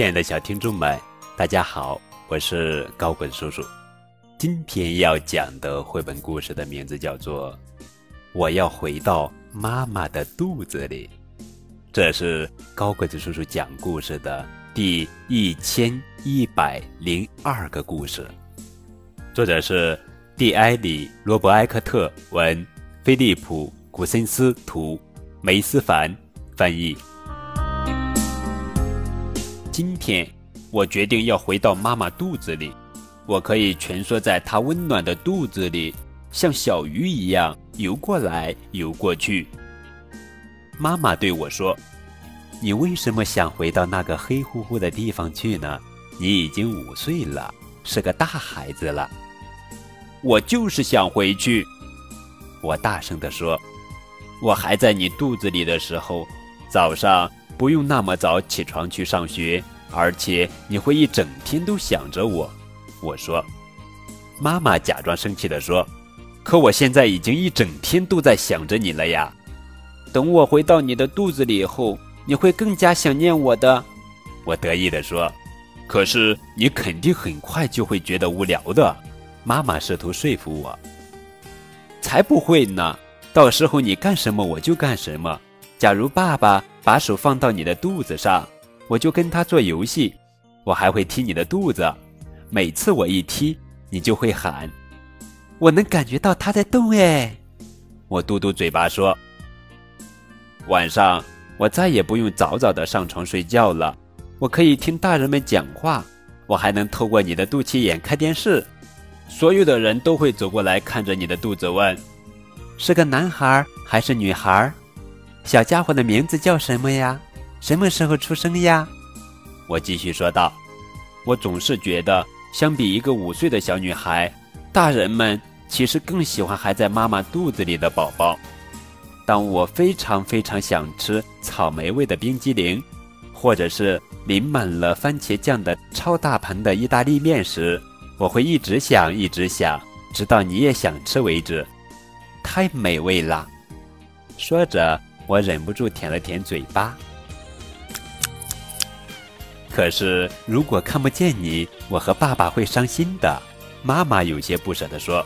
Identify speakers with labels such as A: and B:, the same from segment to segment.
A: 亲爱的小听众们，大家好，我是高滚叔叔。今天要讲的绘本故事的名字叫做《我要回到妈妈的肚子里》，这是高滚子叔叔讲故事的第一千一百零二个故事。作者是蒂埃里·罗伯埃克特文，菲利普·古森斯图，梅思凡翻译。今天，我决定要回到妈妈肚子里。我可以蜷缩在她温暖的肚子里，像小鱼一样游过来游过去。妈妈对我说：“你为什么想回到那个黑乎乎的地方去呢？你已经五岁了，是个大孩子了。”我就是想回去。我大声地说：“我还在你肚子里的时候，早上。”不用那么早起床去上学，而且你会一整天都想着我。我说，妈妈假装生气地说：“可我现在已经一整天都在想着你了呀。等我回到你的肚子里以后，你会更加想念我的。”我得意地说：“可是你肯定很快就会觉得无聊的。”妈妈试图说服我：“才不会呢！到时候你干什么我就干什么。假如爸爸……”把手放到你的肚子上，我就跟他做游戏。我还会踢你的肚子，每次我一踢，你就会喊。我能感觉到他在动哎！我嘟嘟嘴巴说。晚上我再也不用早早的上床睡觉了，我可以听大人们讲话，我还能透过你的肚脐眼看电视。所有的人都会走过来看着你的肚子问：是个男孩还是女孩？小家伙的名字叫什么呀？什么时候出生呀？我继续说道：“我总是觉得，相比一个五岁的小女孩，大人们其实更喜欢还在妈妈肚子里的宝宝。当我非常非常想吃草莓味的冰激凌，或者是淋满了番茄酱的超大盘的意大利面时，我会一直想，一直想，直到你也想吃为止。太美味了！”说着。我忍不住舔了舔嘴巴。可是，如果看不见你，我和爸爸会伤心的。妈妈有些不舍地说：“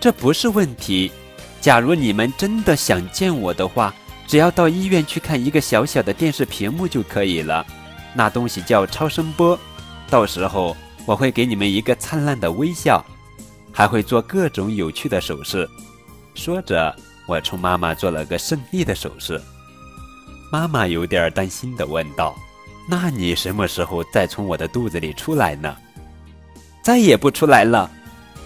A: 这不是问题。假如你们真的想见我的话，只要到医院去看一个小小的电视屏幕就可以了。那东西叫超声波。到时候，我会给你们一个灿烂的微笑，还会做各种有趣的手势。”说着。我冲妈妈做了个胜利的手势，妈妈有点担心地问道：“那你什么时候再从我的肚子里出来呢？”“再也不出来了。”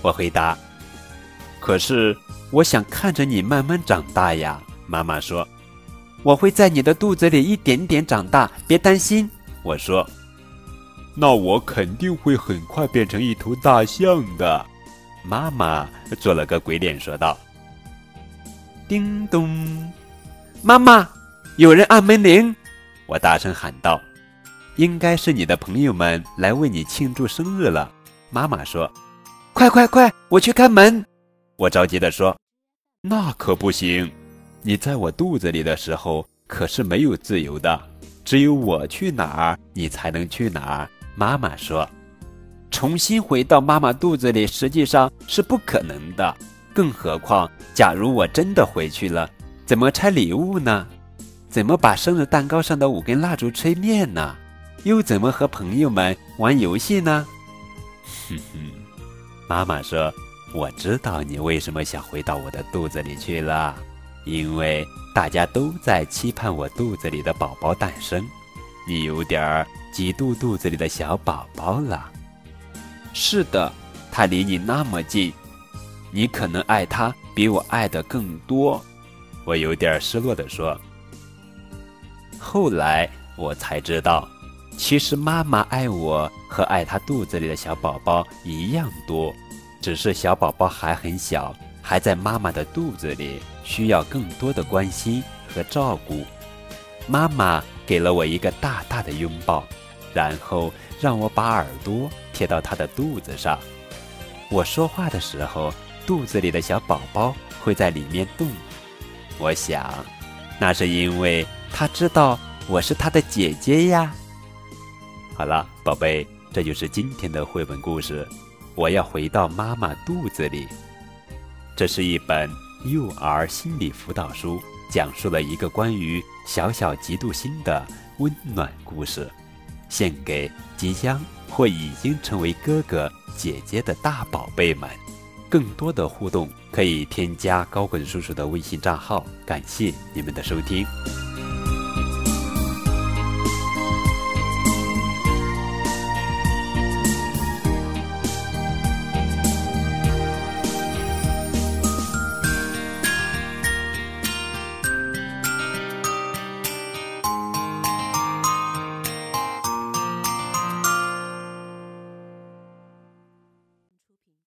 A: 我回答。“可是我想看着你慢慢长大呀。”妈妈说。“我会在你的肚子里一点点长大，别担心。”我说。“那我肯定会很快变成一头大象的。”妈妈做了个鬼脸说道。叮咚，妈妈，有人按门铃！我大声喊道：“应该是你的朋友们来为你庆祝生日了。”妈妈说：“快快快，我去开门！”我着急地说：“那可不行！你在我肚子里的时候可是没有自由的，只有我去哪儿，你才能去哪儿。”妈妈说：“重新回到妈妈肚子里实际上是不可能的。”更何况，假如我真的回去了，怎么拆礼物呢？怎么把生日蛋糕上的五根蜡烛吹灭呢？又怎么和朋友们玩游戏呢？哼哼，妈妈说：“我知道你为什么想回到我的肚子里去了，因为大家都在期盼我肚子里的宝宝诞生，你有点儿嫉妒肚子里的小宝宝了。”是的，他离你那么近。你可能爱他比我爱的更多，我有点失落地说。后来我才知道，其实妈妈爱我和爱她肚子里的小宝宝一样多，只是小宝宝还很小，还在妈妈的肚子里，需要更多的关心和照顾。妈妈给了我一个大大的拥抱，然后让我把耳朵贴到她的肚子上。我说话的时候。肚子里的小宝宝会在里面动，我想，那是因为他知道我是他的姐姐呀。好了，宝贝，这就是今天的绘本故事。我要回到妈妈肚子里。这是一本幼儿心理辅导书，讲述了一个关于小小嫉妒心的温暖故事，献给即将或已经成为哥哥姐姐的大宝贝们。更多的互动可以添加高滚叔叔的微信账号。感谢你们的收听。